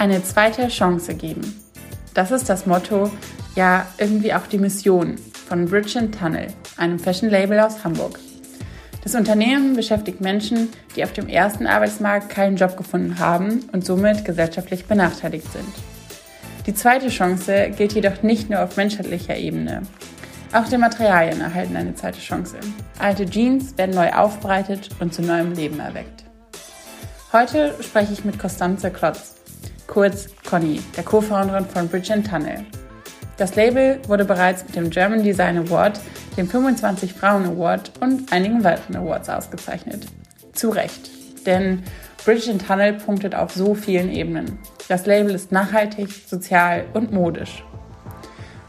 Eine zweite Chance geben. Das ist das Motto, ja irgendwie auch die Mission von Bridge Tunnel, einem Fashion-Label aus Hamburg. Das Unternehmen beschäftigt Menschen, die auf dem ersten Arbeitsmarkt keinen Job gefunden haben und somit gesellschaftlich benachteiligt sind. Die zweite Chance gilt jedoch nicht nur auf menschlicher Ebene. Auch die Materialien erhalten eine zweite Chance. Alte Jeans werden neu aufbereitet und zu neuem Leben erweckt. Heute spreche ich mit Constanze Klotz, kurz Conny, der Co-Founderin von Bridge Tunnel. Das Label wurde bereits mit dem German Design Award, dem 25 Frauen Award und einigen weiteren Awards ausgezeichnet. Zu Recht, denn Bridge Tunnel punktet auf so vielen Ebenen. Das Label ist nachhaltig, sozial und modisch.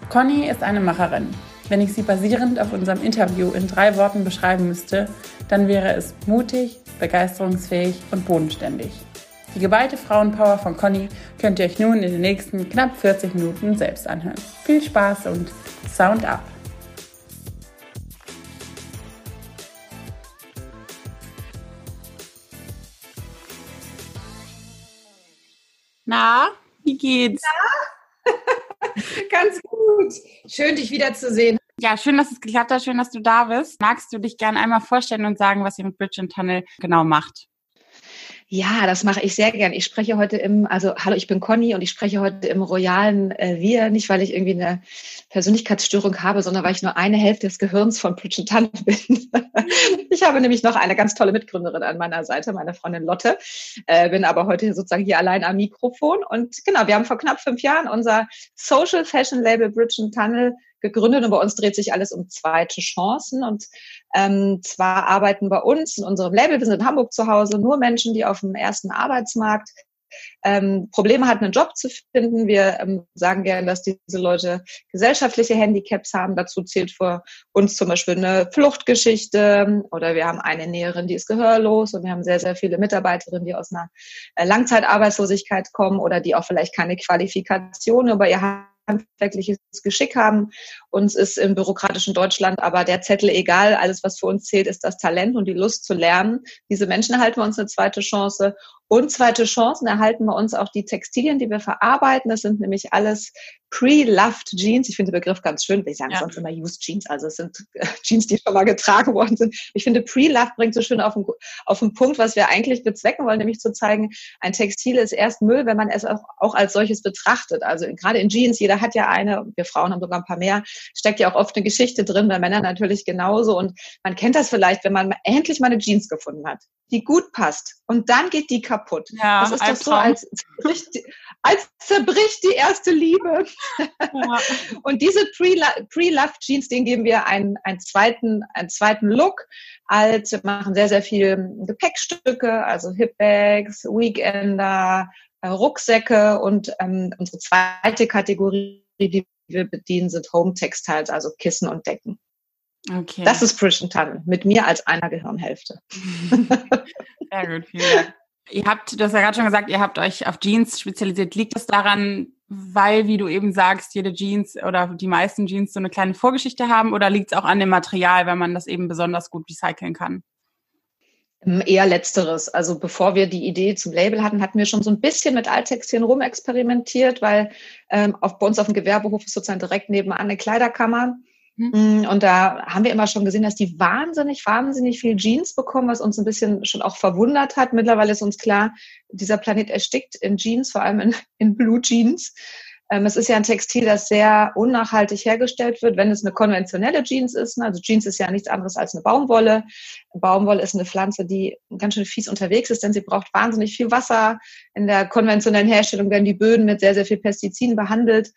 Conny ist eine Macherin. Wenn ich sie basierend auf unserem Interview in drei Worten beschreiben müsste, dann wäre es mutig, begeisterungsfähig und bodenständig. Die geballte Frauenpower von Conny könnt ihr euch nun in den nächsten knapp 40 Minuten selbst anhören. Viel Spaß und Sound up! Na, wie geht's? Ja. Ganz gut. Schön, dich wiederzusehen. Ja, schön, dass es geklappt hat. Schön, dass du da bist. Magst du dich gerne einmal vorstellen und sagen, was ihr mit Bridge Tunnel genau macht? Ja, das mache ich sehr gern. Ich spreche heute im, also hallo, ich bin Conny und ich spreche heute im royalen äh, Wir, nicht weil ich irgendwie eine Persönlichkeitsstörung habe, sondern weil ich nur eine Hälfte des Gehirns von Bridget Tunnel bin. ich habe nämlich noch eine ganz tolle Mitgründerin an meiner Seite, meine Freundin Lotte, äh, bin aber heute sozusagen hier allein am Mikrofon. Und genau, wir haben vor knapp fünf Jahren unser Social Fashion Label Bridget Tunnel gegründet und bei uns dreht sich alles um zweite Chancen. Und ähm, zwar arbeiten bei uns in unserem Label, wir sind in Hamburg zu Hause, nur Menschen, die auf dem ersten Arbeitsmarkt ähm, Probleme hatten, einen Job zu finden. Wir ähm, sagen gerne, dass diese Leute gesellschaftliche Handicaps haben. Dazu zählt für uns zum Beispiel eine Fluchtgeschichte oder wir haben eine Näherin, die ist gehörlos und wir haben sehr, sehr viele Mitarbeiterinnen, die aus einer äh, Langzeitarbeitslosigkeit kommen oder die auch vielleicht keine Qualifikation über ihr handwerkliches Geschick haben. Uns ist im bürokratischen Deutschland aber der Zettel egal. Alles, was für uns zählt, ist das Talent und die Lust zu lernen. Diese Menschen erhalten wir uns eine zweite Chance. Und zweite Chancen erhalten wir uns auch die Textilien, die wir verarbeiten. Das sind nämlich alles pre-loved Jeans. Ich finde den Begriff ganz schön. Wir sagen ja. sonst immer used Jeans. Also es sind Jeans, die schon mal getragen worden sind. Ich finde pre-loved bringt so schön auf den, auf den Punkt, was wir eigentlich bezwecken wollen, nämlich zu zeigen, ein Textil ist erst Müll, wenn man es auch, auch als solches betrachtet. Also gerade in Jeans, jeder hat ja eine, wir Frauen haben sogar ein paar mehr, steckt ja auch oft eine Geschichte drin, bei Männern natürlich genauso. Und man kennt das vielleicht, wenn man endlich mal eine Jeans gefunden hat, die gut passt. Und dann geht die kaputt. Ja, das ist doch so, als zerbricht, als zerbricht die erste Liebe. Ja. Und diese Pre-Love Jeans, denen geben wir einen, einen, zweiten, einen zweiten Look. Als wir machen sehr, sehr viel Gepäckstücke, also Hipbags, Weekender, äh, Rucksäcke und ähm, unsere zweite Kategorie, die wir bedienen, sind Home Textiles, also Kissen und Decken. Okay. Das ist Frischen Tunnel, mit mir als einer Gehirnhälfte. Sehr gut, vielen Dank. Ihr habt, du hast ja gerade schon gesagt, ihr habt euch auf Jeans spezialisiert. Liegt das daran, weil, wie du eben sagst, jede Jeans oder die meisten Jeans so eine kleine Vorgeschichte haben oder liegt es auch an dem Material, weil man das eben besonders gut recyceln kann? Ähm, eher letzteres. Also bevor wir die Idee zum Label hatten, hatten wir schon so ein bisschen mit Alttextilien rumexperimentiert, weil ähm, auf, bei uns auf dem Gewerbehof ist sozusagen direkt nebenan eine Kleiderkammer. Mhm. Und da haben wir immer schon gesehen, dass die wahnsinnig, wahnsinnig viel Jeans bekommen, was uns ein bisschen schon auch verwundert hat. Mittlerweile ist uns klar, dieser Planet erstickt in Jeans, vor allem in, in Blue Jeans. Ähm, es ist ja ein Textil, das sehr unnachhaltig hergestellt wird, wenn es eine konventionelle Jeans ist. Ne? Also Jeans ist ja nichts anderes als eine Baumwolle. Baumwolle ist eine Pflanze, die ganz schön fies unterwegs ist, denn sie braucht wahnsinnig viel Wasser. In der konventionellen Herstellung werden die Böden mit sehr, sehr viel Pestiziden behandelt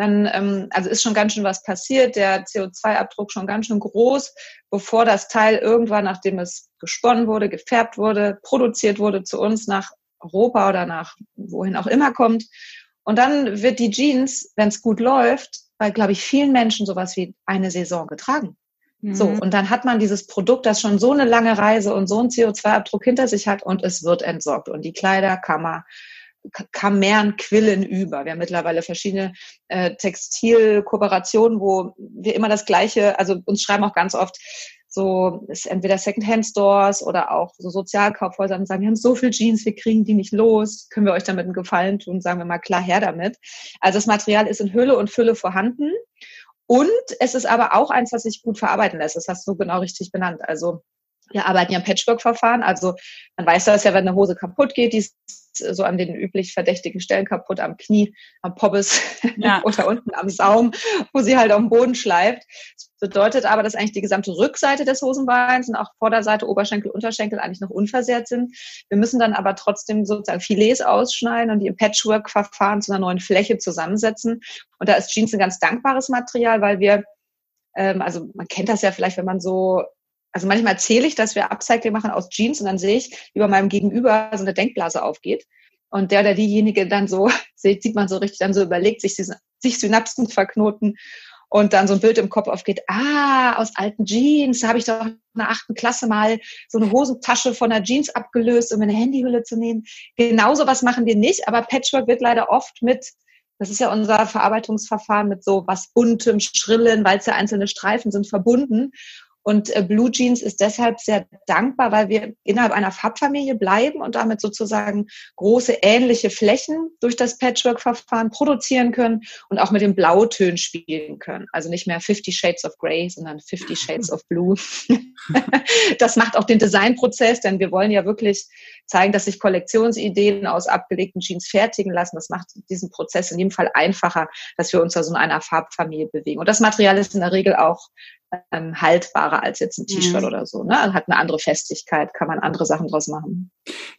dann ähm, also ist schon ganz schön was passiert, der CO2-Abdruck schon ganz schön groß, bevor das Teil irgendwann, nachdem es gesponnen wurde, gefärbt wurde, produziert wurde, zu uns nach Europa oder nach wohin auch immer kommt. Und dann wird die Jeans, wenn es gut läuft, bei, glaube ich, vielen Menschen sowas wie eine Saison getragen. Mhm. So, und dann hat man dieses Produkt, das schon so eine lange Reise und so einen CO2-Abdruck hinter sich hat und es wird entsorgt. Und die Kleiderkammer Kammern quillen über. Wir haben mittlerweile verschiedene äh, Textilkooperationen, wo wir immer das Gleiche, also uns schreiben auch ganz oft so ist entweder Secondhand-Stores oder auch so Sozialkaufhäuser und sagen, wir haben so viel Jeans, wir kriegen die nicht los, können wir euch damit einen Gefallen tun? Sagen wir mal klar her damit. Also das Material ist in Hülle und Fülle vorhanden. Und es ist aber auch eins, was sich gut verarbeiten lässt. Das hast du genau richtig benannt. Also wir arbeiten ja im Patchwork-Verfahren. Also man weiß das ja, wenn eine Hose kaputt geht, die ist so an den üblich verdächtigen Stellen kaputt, am Knie, am Pobbes ja. oder unten am Saum, wo sie halt auf dem Boden schleift. Das bedeutet aber, dass eigentlich die gesamte Rückseite des Hosenbeins und auch Vorderseite, Oberschenkel, Unterschenkel eigentlich noch unversehrt sind. Wir müssen dann aber trotzdem sozusagen Filets ausschneiden und die im Patchwork-Verfahren zu einer neuen Fläche zusammensetzen. Und da ist Jeans ein ganz dankbares Material, weil wir ähm, also man kennt das ja vielleicht, wenn man so also manchmal erzähle ich, dass wir Upcycling machen aus Jeans und dann sehe ich, wie bei meinem Gegenüber so eine Denkblase aufgeht. Und der oder diejenige dann so, sieht, man so richtig, dann so überlegt, sich, sich Synapsen verknoten und dann so ein Bild im Kopf aufgeht, ah, aus alten Jeans, da habe ich doch in der achten Klasse mal so eine Hosentasche von der Jeans abgelöst, um eine Handyhülle zu nehmen. Genauso was machen wir nicht, aber Patchwork wird leider oft mit, das ist ja unser Verarbeitungsverfahren mit so was buntem, schrillen, weil es ja einzelne Streifen sind, verbunden. Und äh, Blue Jeans ist deshalb sehr dankbar, weil wir innerhalb einer Farbfamilie bleiben und damit sozusagen große ähnliche Flächen durch das Patchwork-Verfahren produzieren können und auch mit den Blautönen spielen können. Also nicht mehr 50 Shades of Grey, sondern 50 Shades of Blue. das macht auch den Designprozess, denn wir wollen ja wirklich zeigen, dass sich Kollektionsideen aus abgelegten Jeans fertigen lassen. Das macht diesen Prozess in jedem Fall einfacher, dass wir uns da so in einer Farbfamilie bewegen. Und das Material ist in der Regel auch ähm, haltbarer als jetzt ein T-Shirt mhm. oder so. Ne? Hat eine andere Festigkeit, kann man andere Sachen draus machen.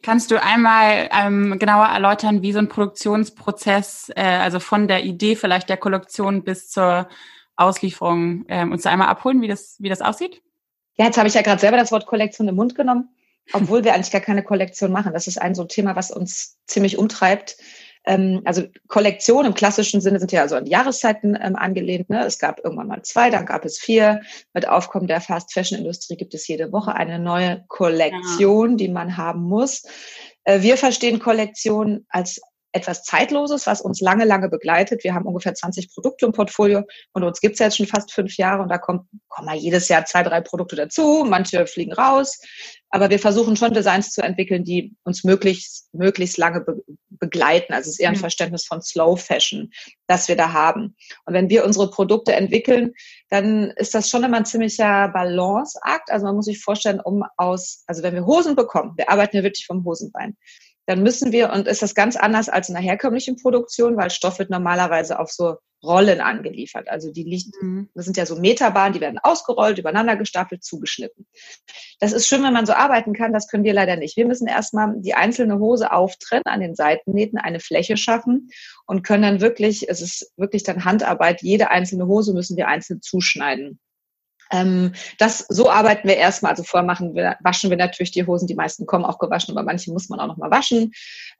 Kannst du einmal ähm, genauer erläutern, wie so ein Produktionsprozess, äh, also von der Idee vielleicht der Kollektion bis zur Auslieferung, ähm, uns da einmal abholen, wie das, wie das aussieht? Ja, jetzt habe ich ja gerade selber das Wort Kollektion im Mund genommen, obwohl wir eigentlich gar keine Kollektion machen. Das ist ein so ein Thema, was uns ziemlich umtreibt. Ähm, also Kollektion im klassischen Sinne sind ja also an Jahreszeiten ähm, angelehnt. Ne? Es gab irgendwann mal zwei, dann gab es vier. Mit Aufkommen der Fast Fashion Industrie gibt es jede Woche eine neue Kollektion, ja. die man haben muss. Äh, wir verstehen Kollektion als etwas Zeitloses, was uns lange, lange begleitet. Wir haben ungefähr 20 Produkte im Portfolio und uns gibt's jetzt schon fast fünf Jahre und da kommt, kommen mal jedes Jahr zwei, drei Produkte dazu, manche fliegen raus. Aber wir versuchen schon Designs zu entwickeln, die uns möglichst, möglichst lange be begleiten. Also es ist eher ein mhm. Verständnis von Slow Fashion, das wir da haben. Und wenn wir unsere Produkte entwickeln, dann ist das schon immer ein ziemlicher Balanceakt. Also man muss sich vorstellen, um aus, also wenn wir Hosen bekommen, wir arbeiten ja wirklich vom Hosenbein dann müssen wir, und ist das ganz anders als in der herkömmlichen Produktion, weil Stoff wird normalerweise auf so Rollen angeliefert. Also die liegt, mhm. das sind ja so Meterbahnen, die werden ausgerollt, übereinander gestapelt, zugeschnitten. Das ist schön, wenn man so arbeiten kann, das können wir leider nicht. Wir müssen erstmal die einzelne Hose auftrennen, an den Seitennähten eine Fläche schaffen und können dann wirklich, es ist wirklich dann Handarbeit, jede einzelne Hose müssen wir einzeln zuschneiden. Ähm, das, so arbeiten wir erstmal. Also vorher machen wir, waschen wir natürlich die Hosen. Die meisten kommen auch gewaschen, aber manche muss man auch noch mal waschen.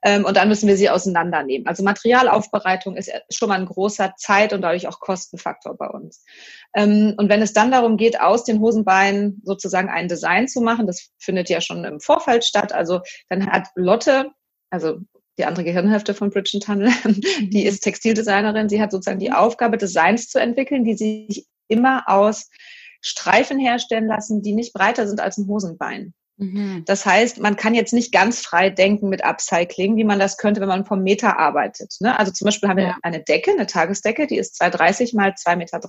Ähm, und dann müssen wir sie auseinandernehmen. Also Materialaufbereitung ist schon mal ein großer Zeit- und dadurch auch Kostenfaktor bei uns. Ähm, und wenn es dann darum geht, aus den Hosenbeinen sozusagen ein Design zu machen, das findet ja schon im Vorfeld statt. Also dann hat Lotte, also die andere Gehirnhälfte von Bridget Tunnel, die ist Textildesignerin. Sie hat sozusagen die Aufgabe, Designs zu entwickeln, die sich immer aus Streifen herstellen lassen, die nicht breiter sind als ein Hosenbein. Mhm. Das heißt, man kann jetzt nicht ganz frei denken mit Upcycling, wie man das könnte, wenn man vom Meter arbeitet. Ne? Also zum Beispiel haben wir eine Decke, eine Tagesdecke, die ist 2,30 mal 2,30 Meter.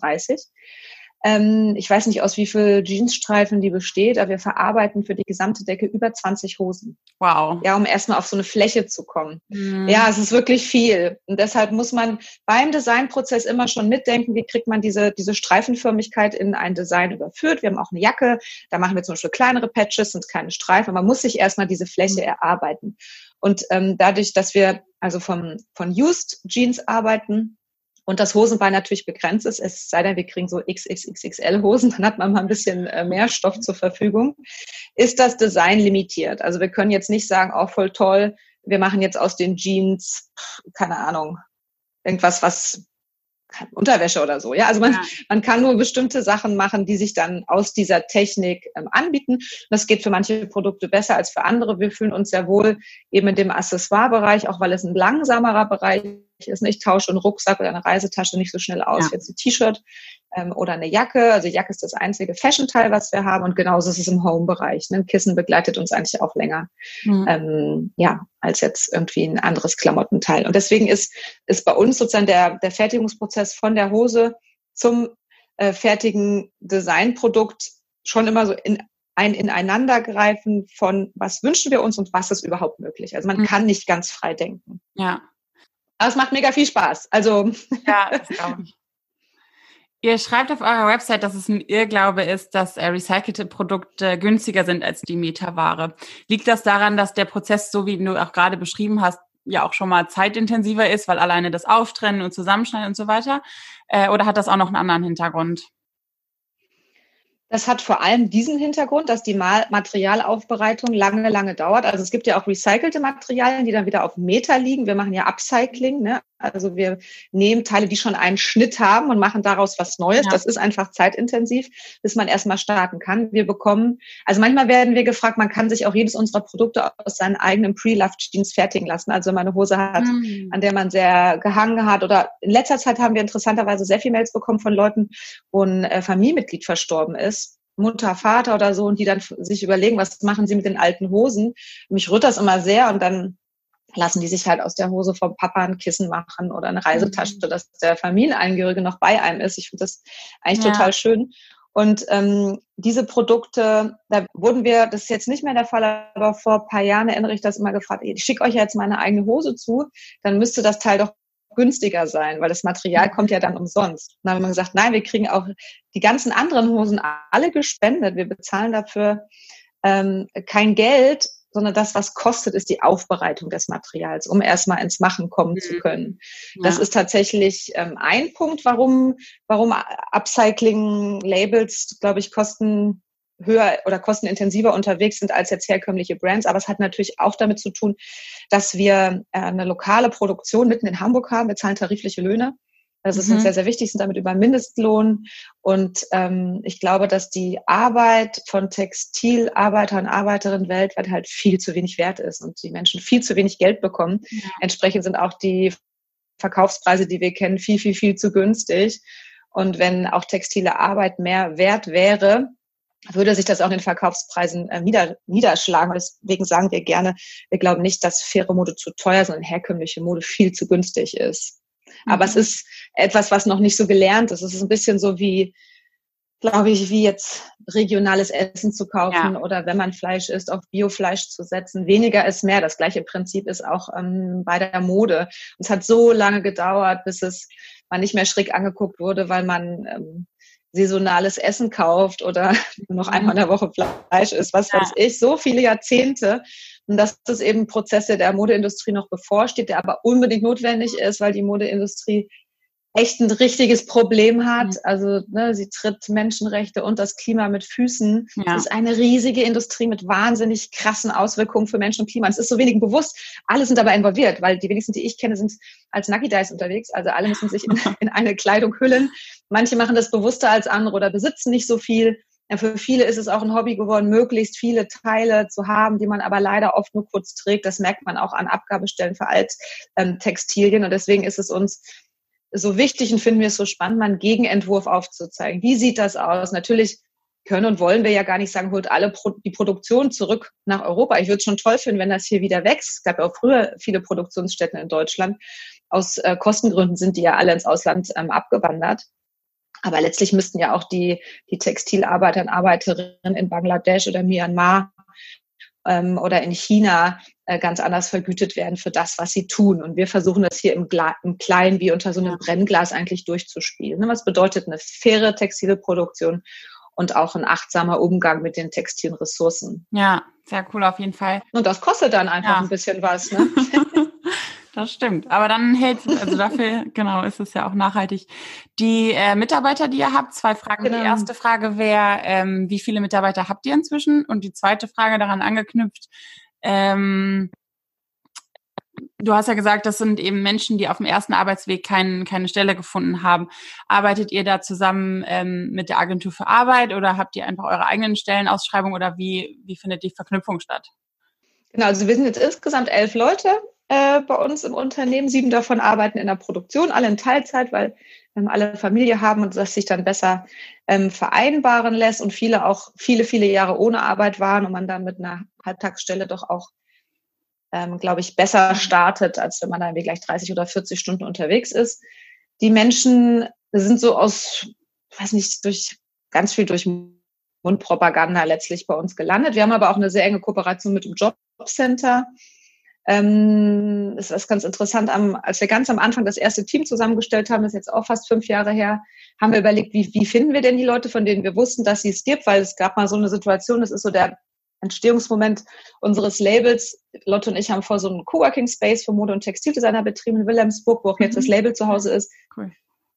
Ähm, ich weiß nicht, aus wie viel Jeansstreifen die besteht, aber wir verarbeiten für die gesamte Decke über 20 Hosen. Wow. Ja, um erstmal auf so eine Fläche zu kommen. Mhm. Ja, es ist wirklich viel. Und deshalb muss man beim Designprozess immer schon mitdenken, wie kriegt man diese, diese Streifenförmigkeit in ein Design überführt. Wir haben auch eine Jacke, da machen wir zum Beispiel kleinere Patches, sind keine Streifen. Man muss sich erstmal diese Fläche mhm. erarbeiten. Und ähm, dadurch, dass wir also vom, von Used Jeans arbeiten, und das Hosenbein natürlich begrenzt ist, es sei denn, wir kriegen so XXXXL Hosen, dann hat man mal ein bisschen äh, mehr Stoff zur Verfügung, ist das Design limitiert. Also wir können jetzt nicht sagen, auch oh, voll toll, wir machen jetzt aus den Jeans, keine Ahnung, irgendwas, was Unterwäsche oder so. Ja, also man, ja. man kann nur bestimmte Sachen machen, die sich dann aus dieser Technik ähm, anbieten. Das geht für manche Produkte besser als für andere. Wir fühlen uns sehr wohl eben in dem Accessoire-Bereich, auch weil es ein langsamerer Bereich ist. Ich tausche einen Rucksack oder eine Reisetasche nicht so schnell aus ja. wie jetzt ein T-Shirt ähm, oder eine Jacke. Also Jacke ist das einzige Fashion-Teil, was wir haben. Und genauso ist es im Home-Bereich. Ne? Ein Kissen begleitet uns eigentlich auch länger, mhm. ähm, ja, als jetzt irgendwie ein anderes Klamottenteil. Und deswegen ist, ist bei uns sozusagen der, der Fertigungsprozess von der Hose zum äh, fertigen Designprodukt schon immer so in ein Ineinandergreifen von, was wünschen wir uns und was ist überhaupt möglich. Also man mhm. kann nicht ganz frei denken. Ja. Aber es macht mega viel Spaß. Also. Ja, das glaube ich. Ihr schreibt auf eurer Website, dass es ein Irrglaube ist, dass äh, recycelte Produkte günstiger sind als die Metaware. Liegt das daran, dass der Prozess, so wie du auch gerade beschrieben hast, ja auch schon mal zeitintensiver ist, weil alleine das Auftrennen und Zusammenschneiden und so weiter? Äh, oder hat das auch noch einen anderen Hintergrund? Das hat vor allem diesen Hintergrund, dass die Materialaufbereitung lange, lange dauert. Also es gibt ja auch recycelte Materialien, die dann wieder auf Meter liegen. Wir machen ja Upcycling. Ne? Also wir nehmen Teile, die schon einen Schnitt haben und machen daraus was Neues. Ja. Das ist einfach zeitintensiv, bis man erstmal starten kann. Wir bekommen, also manchmal werden wir gefragt, man kann sich auch jedes unserer Produkte aus seinen eigenen Pre-Loved Jeans fertigen lassen. Also wenn man eine Hose hat, mhm. an der man sehr gehangen hat oder in letzter Zeit haben wir interessanterweise sehr viele Mails bekommen von Leuten, wo ein äh, Familienmitglied verstorben ist Mutter, Vater oder so und die dann sich überlegen, was machen sie mit den alten Hosen. Mich rührt das immer sehr und dann lassen die sich halt aus der Hose vom Papa ein Kissen machen oder eine Reisetasche, mhm. dass der Familienangehörige noch bei einem ist. Ich finde das eigentlich ja. total schön. Und ähm, diese Produkte, da wurden wir, das ist jetzt nicht mehr der Fall, aber vor ein paar Jahren erinnere ich das immer gefragt, ich schicke euch jetzt meine eigene Hose zu, dann müsste das Teil doch günstiger sein, weil das Material kommt ja dann umsonst. dann haben wir gesagt, nein, wir kriegen auch die ganzen anderen Hosen alle gespendet. Wir bezahlen dafür ähm, kein Geld, sondern das, was kostet, ist die Aufbereitung des Materials, um erstmal ins Machen kommen mhm. zu können. Ja. Das ist tatsächlich ähm, ein Punkt, warum, warum Upcycling-Labels, glaube ich, kosten höher oder kostenintensiver unterwegs sind als jetzt herkömmliche Brands. Aber es hat natürlich auch damit zu tun, dass wir äh, eine lokale Produktion mitten in Hamburg haben. Wir zahlen tarifliche Löhne. Das ist mhm. uns sehr, sehr wichtig, sind damit über Mindestlohn. Und ähm, ich glaube, dass die Arbeit von Textilarbeitern und Arbeiterinnen weltweit halt viel zu wenig wert ist und die Menschen viel zu wenig Geld bekommen. Ja. Entsprechend sind auch die Verkaufspreise, die wir kennen, viel, viel, viel zu günstig. Und wenn auch textile Arbeit mehr wert wäre, würde sich das auch in den Verkaufspreisen äh, nieder, niederschlagen. Deswegen sagen wir gerne, wir glauben nicht, dass faire Mode zu teuer, sondern herkömmliche Mode viel zu günstig ist. Mhm. Aber es mhm. ist etwas, was noch nicht so gelernt ist. Es ist ein bisschen so wie, glaube ich, wie jetzt regionales Essen zu kaufen ja. oder wenn man Fleisch isst, auf Biofleisch zu setzen. Weniger ist mehr. Das gleiche Prinzip ist auch ähm, bei der Mode. Und es hat so lange gedauert, bis es man nicht mehr schräg angeguckt wurde, weil man ähm, saisonales Essen kauft oder noch einmal in der Woche Fleisch isst, was ja. weiß ich, so viele Jahrzehnte. Und dass das eben ein Prozess, der der Modeindustrie noch bevorsteht, der aber unbedingt notwendig ist, weil die Modeindustrie echt ein richtiges Problem hat. Mhm. Also ne, sie tritt Menschenrechte und das Klima mit Füßen. Ja. Es ist eine riesige Industrie mit wahnsinnig krassen Auswirkungen für Menschen und Klima. Es ist so wenig bewusst. Alle sind dabei involviert, weil die wenigsten, die ich kenne, sind als Nucky Dice unterwegs. Also alle müssen sich in, in eine Kleidung hüllen. Manche machen das bewusster als andere oder besitzen nicht so viel. Für viele ist es auch ein Hobby geworden, möglichst viele Teile zu haben, die man aber leider oft nur kurz trägt. Das merkt man auch an Abgabestellen für Alttextilien. Ähm, und deswegen ist es uns so wichtig und finden wir es so spannend, mal einen Gegenentwurf aufzuzeigen. Wie sieht das aus? Natürlich können und wollen wir ja gar nicht sagen, holt alle Pro die Produktion zurück nach Europa. Ich würde es schon toll finden, wenn das hier wieder wächst. Es gab ja auch früher viele Produktionsstätten in Deutschland. Aus äh, Kostengründen sind die ja alle ins Ausland ähm, abgewandert. Aber letztlich müssten ja auch die, die Textilarbeiter und Arbeiterinnen in Bangladesch oder Myanmar ähm, oder in China äh, ganz anders vergütet werden für das, was sie tun. Und wir versuchen das hier im, im Kleinen wie unter so einem Brennglas eigentlich durchzuspielen. Ne, was bedeutet eine faire textile Produktion und auch ein achtsamer Umgang mit den textilen Ressourcen. Ja, sehr cool auf jeden Fall. Und das kostet dann einfach ja. ein bisschen was. Ne? Das stimmt. Aber dann hält, also dafür, genau, ist es ja auch nachhaltig. Die äh, Mitarbeiter, die ihr habt, zwei Fragen. Genau. Die erste Frage wäre, ähm, wie viele Mitarbeiter habt ihr inzwischen? Und die zweite Frage daran angeknüpft, ähm, du hast ja gesagt, das sind eben Menschen, die auf dem ersten Arbeitsweg kein, keine Stelle gefunden haben. Arbeitet ihr da zusammen ähm, mit der Agentur für Arbeit oder habt ihr einfach eure eigenen Stellenausschreibungen oder wie, wie findet die Verknüpfung statt? Genau, also wir sind jetzt insgesamt elf Leute äh, bei uns im Unternehmen. Sieben davon arbeiten in der Produktion, alle in Teilzeit, weil ähm, alle Familie haben und das sich dann besser ähm, vereinbaren lässt und viele auch viele, viele Jahre ohne Arbeit waren und man dann mit einer Halbtagsstelle doch auch, ähm, glaube ich, besser startet, als wenn man dann gleich 30 oder 40 Stunden unterwegs ist. Die Menschen sind so aus, weiß nicht, durch ganz viel durch Mundpropaganda letztlich bei uns gelandet. Wir haben aber auch eine sehr enge Kooperation mit dem Jobcenter. Ähm, es ist ganz interessant, am, als wir ganz am Anfang das erste Team zusammengestellt haben, das ist jetzt auch fast fünf Jahre her, haben wir überlegt, wie, wie finden wir denn die Leute, von denen wir wussten, dass sie es gibt, weil es gab mal so eine Situation, das ist so der Entstehungsmoment unseres Labels. Lotte und ich haben vor so einem Coworking Space für Mode- und Textildesigner betrieben in Wilhelmsburg, wo auch jetzt das mhm. Label zu Hause ist. Cool.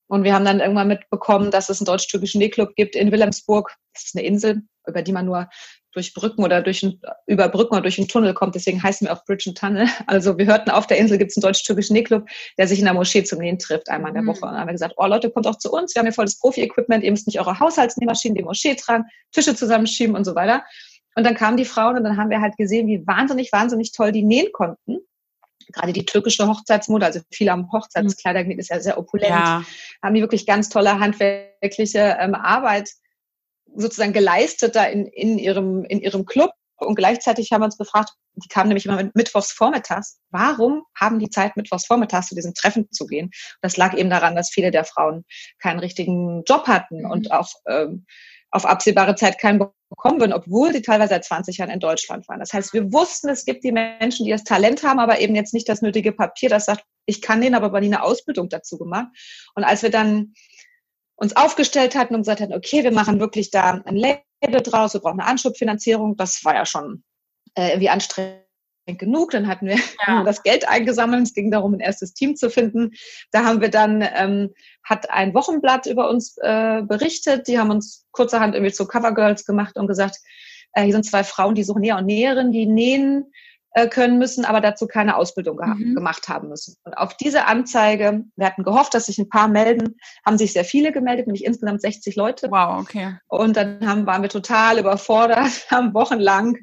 Und wir haben dann irgendwann mitbekommen, dass es einen deutsch-türkischen Nähclub gibt in Wilhelmsburg. Das ist eine Insel, über die man nur durch Brücken oder durch ein, über Brücken oder durch einen Tunnel kommt. Deswegen heißen wir auch Bridge and Tunnel. Also wir hörten, auf der Insel gibt es einen deutsch-türkischen Nähclub, der sich in der Moschee zum Nähen trifft, einmal in der mhm. Woche. Und dann haben wir gesagt, oh Leute, kommt auch zu uns. Wir haben hier volles Profi-Equipment. Ihr müsst nicht eure Haushaltsnähmaschinen, die Moschee tragen, Tische zusammenschieben und so weiter. Und dann kamen die Frauen und dann haben wir halt gesehen, wie wahnsinnig, wahnsinnig toll die nähen konnten gerade die türkische Hochzeitsmode, also viele am Hochzeitskleider mhm. ist ja sehr opulent, ja. haben die wirklich ganz tolle handwerkliche ähm, Arbeit sozusagen geleistet da in, in, ihrem, in ihrem Club. Und gleichzeitig haben wir uns befragt, die kamen nämlich immer mittwochs vormittags. Warum haben die Zeit, mittwochs vormittags zu diesen Treffen zu gehen? Das lag eben daran, dass viele der Frauen keinen richtigen Job hatten mhm. und auch ähm, auf absehbare Zeit keinen bekommen würden, obwohl sie teilweise seit 20 Jahren in Deutschland waren. Das heißt, wir wussten, es gibt die Menschen, die das Talent haben, aber eben jetzt nicht das nötige Papier, das sagt, ich kann den, aber nie eine Ausbildung dazu gemacht. Und als wir dann uns aufgestellt hatten und gesagt hatten, okay, wir machen wirklich da ein Label draus, wir brauchen eine Anschubfinanzierung, das war ja schon äh, irgendwie anstrengend genug. Dann hatten wir ja. das Geld eingesammelt. Es ging darum, ein erstes Team zu finden. Da haben wir dann, ähm, hat ein Wochenblatt über uns äh, berichtet. Die haben uns kurzerhand irgendwie zu Covergirls gemacht und gesagt, äh, hier sind zwei Frauen, die suchen Näher und Näherinnen, die nähen äh, können müssen, aber dazu keine Ausbildung mhm. gemacht haben müssen. Und auf diese Anzeige, wir hatten gehofft, dass sich ein paar melden, haben sich sehr viele gemeldet, nämlich insgesamt 60 Leute. Wow, okay. Und dann haben, waren wir total überfordert, haben wochenlang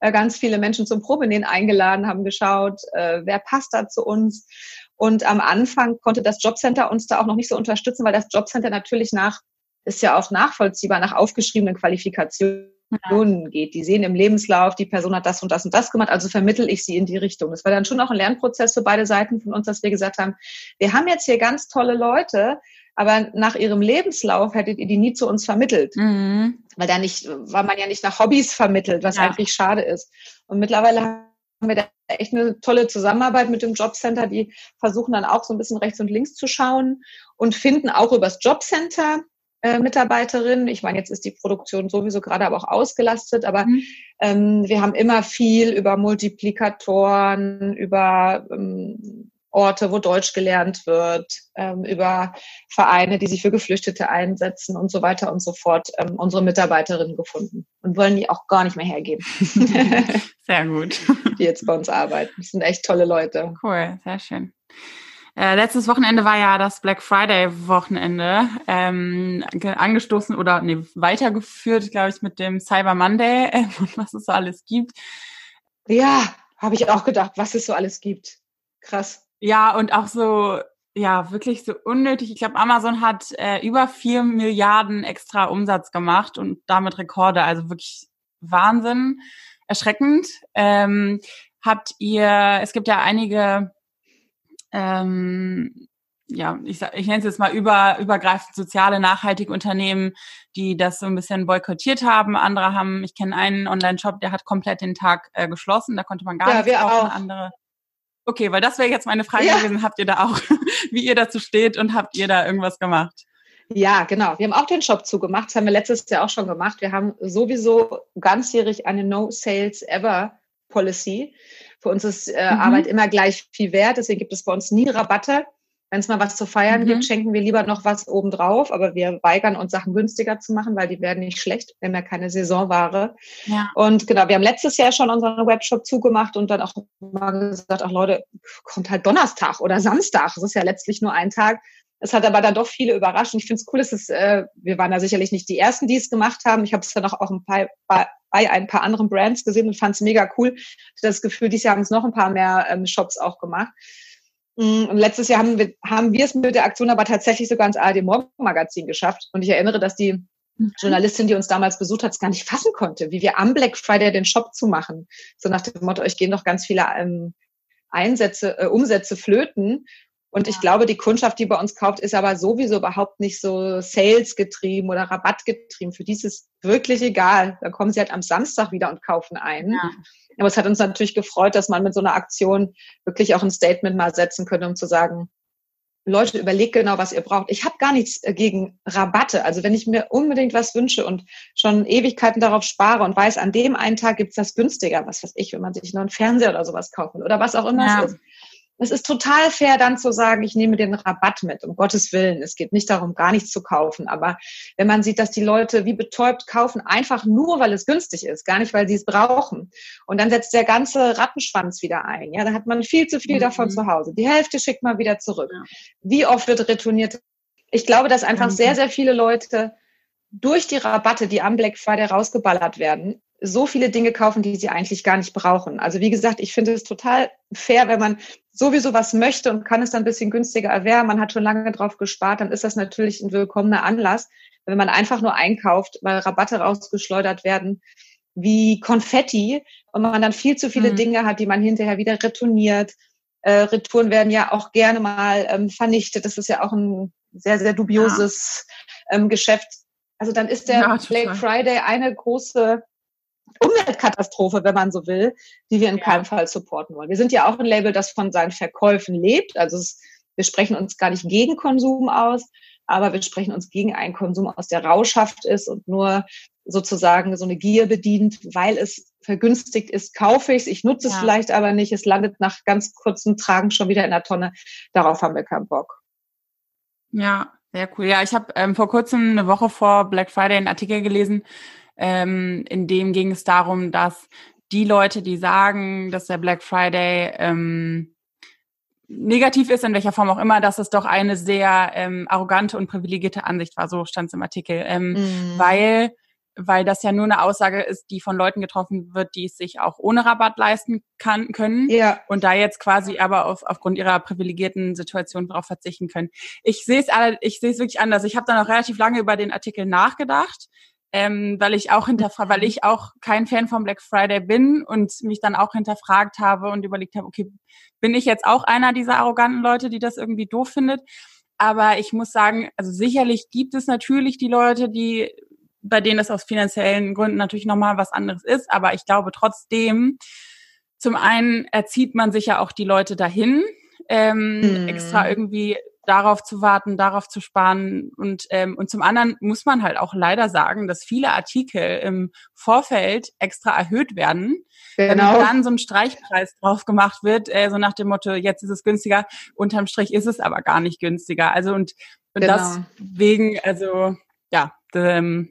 äh, ganz viele Menschen zum Probenähen eingeladen, haben geschaut, äh, wer passt da zu uns. Und am Anfang konnte das Jobcenter uns da auch noch nicht so unterstützen, weil das Jobcenter natürlich nach, ist ja auch nachvollziehbar, nach aufgeschriebenen Qualifikationen Personen geht. Die sehen im Lebenslauf, die Person hat das und das und das gemacht, also vermittel ich sie in die Richtung. Das war dann schon auch ein Lernprozess für beide Seiten von uns, dass wir gesagt haben, wir haben jetzt hier ganz tolle Leute, aber nach ihrem Lebenslauf hättet ihr die nie zu uns vermittelt. Mhm. Weil da nicht, weil man ja nicht nach Hobbys vermittelt, was ja. eigentlich schade ist. Und mittlerweile haben wir da echt eine tolle Zusammenarbeit mit dem Jobcenter. Die versuchen dann auch so ein bisschen rechts und links zu schauen und finden auch übers Jobcenter äh, Mitarbeiterin. Ich meine, jetzt ist die Produktion sowieso gerade aber auch ausgelastet, aber mhm. ähm, wir haben immer viel über Multiplikatoren, über ähm, Orte, wo Deutsch gelernt wird, ähm, über Vereine, die sich für Geflüchtete einsetzen und so weiter und so fort, ähm, unsere Mitarbeiterinnen gefunden und wollen die auch gar nicht mehr hergeben. sehr gut. Die jetzt bei uns arbeiten. Das sind echt tolle Leute. Cool, sehr schön. Äh, letztes Wochenende war ja das Black Friday Wochenende ähm, angestoßen oder nee, weitergeführt, glaube ich, mit dem Cyber Monday äh, und was es so alles gibt. Ja, habe ich auch gedacht, was es so alles gibt. Krass. Ja, und auch so, ja, wirklich so unnötig. Ich glaube, Amazon hat äh, über vier Milliarden extra Umsatz gemacht und damit Rekorde. Also wirklich Wahnsinn, erschreckend. Ähm, habt ihr, es gibt ja einige ähm, ja, ich, ich nenne es jetzt mal über, übergreifend soziale, nachhaltige Unternehmen, die das so ein bisschen boykottiert haben. Andere haben, ich kenne einen Online-Shop, der hat komplett den Tag äh, geschlossen, da konnte man gar ja, nichts kaufen. Auch. Andere. Okay, weil das wäre jetzt meine Frage ja. gewesen. Habt ihr da auch, wie ihr dazu steht und habt ihr da irgendwas gemacht? Ja, genau. Wir haben auch den Shop zugemacht. Das haben wir letztes Jahr auch schon gemacht. Wir haben sowieso ganzjährig eine No Sales Ever Policy. Für uns ist äh, mhm. Arbeit immer gleich viel wert. Deswegen gibt es bei uns nie Rabatte. Wenn es mal was zu feiern mhm. gibt, schenken wir lieber noch was obendrauf. Aber wir weigern uns, Sachen günstiger zu machen, weil die werden nicht schlecht. Wir haben ja keine Saisonware. Ja. Und genau, wir haben letztes Jahr schon unseren Webshop zugemacht und dann auch mal gesagt, ach Leute, kommt halt Donnerstag oder Samstag. Das ist ja letztlich nur ein Tag. Es hat aber dann doch viele überrascht. Und ich finde es cool, dass es, äh, wir waren da sicherlich nicht die Ersten, die es gemacht haben. Ich habe es dann auch, auch ein paar, bei, bei ein paar anderen Brands gesehen und fand es mega cool. Ich das Gefühl, dieses Jahr haben es noch ein paar mehr ähm, Shops auch gemacht. Mm, und letztes Jahr haben wir, haben wir es mit der Aktion aber tatsächlich sogar ins ARD Morgenmagazin geschafft. Und ich erinnere, dass die mhm. Journalistin, die uns damals besucht hat, es gar nicht fassen konnte, wie wir am Black Friday den Shop zu machen. So nach dem Motto, euch gehen doch ganz viele ähm, Einsätze, äh, Umsätze flöten. Und ich glaube, die Kundschaft, die bei uns kauft, ist aber sowieso überhaupt nicht so Sales getrieben oder Rabatt getrieben. Für die ist es wirklich egal. Da kommen sie halt am Samstag wieder und kaufen ein. Ja. Aber es hat uns natürlich gefreut, dass man mit so einer Aktion wirklich auch ein Statement mal setzen könnte, um zu sagen, Leute, überlegt genau, was ihr braucht. Ich habe gar nichts gegen Rabatte. Also wenn ich mir unbedingt was wünsche und schon Ewigkeiten darauf spare und weiß, an dem einen Tag gibt's das günstiger, was weiß ich, wenn man sich nur einen Fernseher oder sowas kaufen oder was auch immer ja. es ist, es ist total fair, dann zu sagen, ich nehme den Rabatt mit, um Gottes Willen. Es geht nicht darum, gar nichts zu kaufen. Aber wenn man sieht, dass die Leute wie betäubt kaufen, einfach nur, weil es günstig ist, gar nicht, weil sie es brauchen. Und dann setzt der ganze Rattenschwanz wieder ein. Ja, da hat man viel zu viel mhm. davon zu Hause. Die Hälfte schickt man wieder zurück. Ja. Wie oft wird retourniert? Ich glaube, dass einfach mhm. sehr, sehr viele Leute durch die Rabatte, die am Black Friday rausgeballert werden, so viele Dinge kaufen, die sie eigentlich gar nicht brauchen. Also wie gesagt, ich finde es total fair, wenn man sowieso was möchte und kann es dann ein bisschen günstiger erwerben. Man hat schon lange drauf gespart, dann ist das natürlich ein willkommener Anlass. Wenn man einfach nur einkauft, weil Rabatte rausgeschleudert werden, wie Konfetti und man dann viel zu viele mhm. Dinge hat, die man hinterher wieder retourniert. Äh, Retouren werden ja auch gerne mal ähm, vernichtet. Das ist ja auch ein sehr, sehr dubioses ja. ähm, Geschäft. Also dann ist der ja, Black Friday eine große Umweltkatastrophe, wenn man so will, die wir in ja. keinem Fall supporten wollen. Wir sind ja auch ein Label, das von seinen Verkäufen lebt. Also es, wir sprechen uns gar nicht gegen Konsum aus, aber wir sprechen uns gegen einen Konsum aus, der rauschhaft ist und nur sozusagen so eine Gier bedient, weil es vergünstigt ist, kaufe ich es, ich nutze ja. es vielleicht aber nicht, es landet nach ganz kurzem Tragen schon wieder in der Tonne. Darauf haben wir keinen Bock. Ja, sehr cool. Ja, ich habe ähm, vor kurzem eine Woche vor Black Friday einen Artikel gelesen, ähm, in dem ging es darum, dass die Leute, die sagen, dass der Black Friday ähm, negativ ist, in welcher Form auch immer, dass es doch eine sehr ähm, arrogante und privilegierte Ansicht war, so stand es im Artikel, ähm, mhm. weil weil das ja nur eine Aussage ist, die von Leuten getroffen wird, die es sich auch ohne Rabatt leisten kann, können ja. und da jetzt quasi aber auf, aufgrund ihrer privilegierten Situation darauf verzichten können. Ich sehe es alle, ich sehe es wirklich anders. Ich habe da noch relativ lange über den Artikel nachgedacht, ähm, weil ich auch hinterfrage, weil ich auch kein Fan von Black Friday bin und mich dann auch hinterfragt habe und überlegt habe, okay, bin ich jetzt auch einer dieser arroganten Leute, die das irgendwie doof findet? Aber ich muss sagen, also sicherlich gibt es natürlich die Leute, die bei denen das aus finanziellen Gründen natürlich nochmal was anderes ist. Aber ich glaube trotzdem, zum einen erzieht man sich ja auch die Leute dahin, ähm, hm. extra irgendwie darauf zu warten, darauf zu sparen. Und, ähm, und zum anderen muss man halt auch leider sagen, dass viele Artikel im Vorfeld extra erhöht werden, genau. damit dann so ein Streichpreis drauf gemacht wird, äh, so nach dem Motto, jetzt ist es günstiger, unterm Strich ist es aber gar nicht günstiger. Also und, und genau. deswegen, also ja, ähm,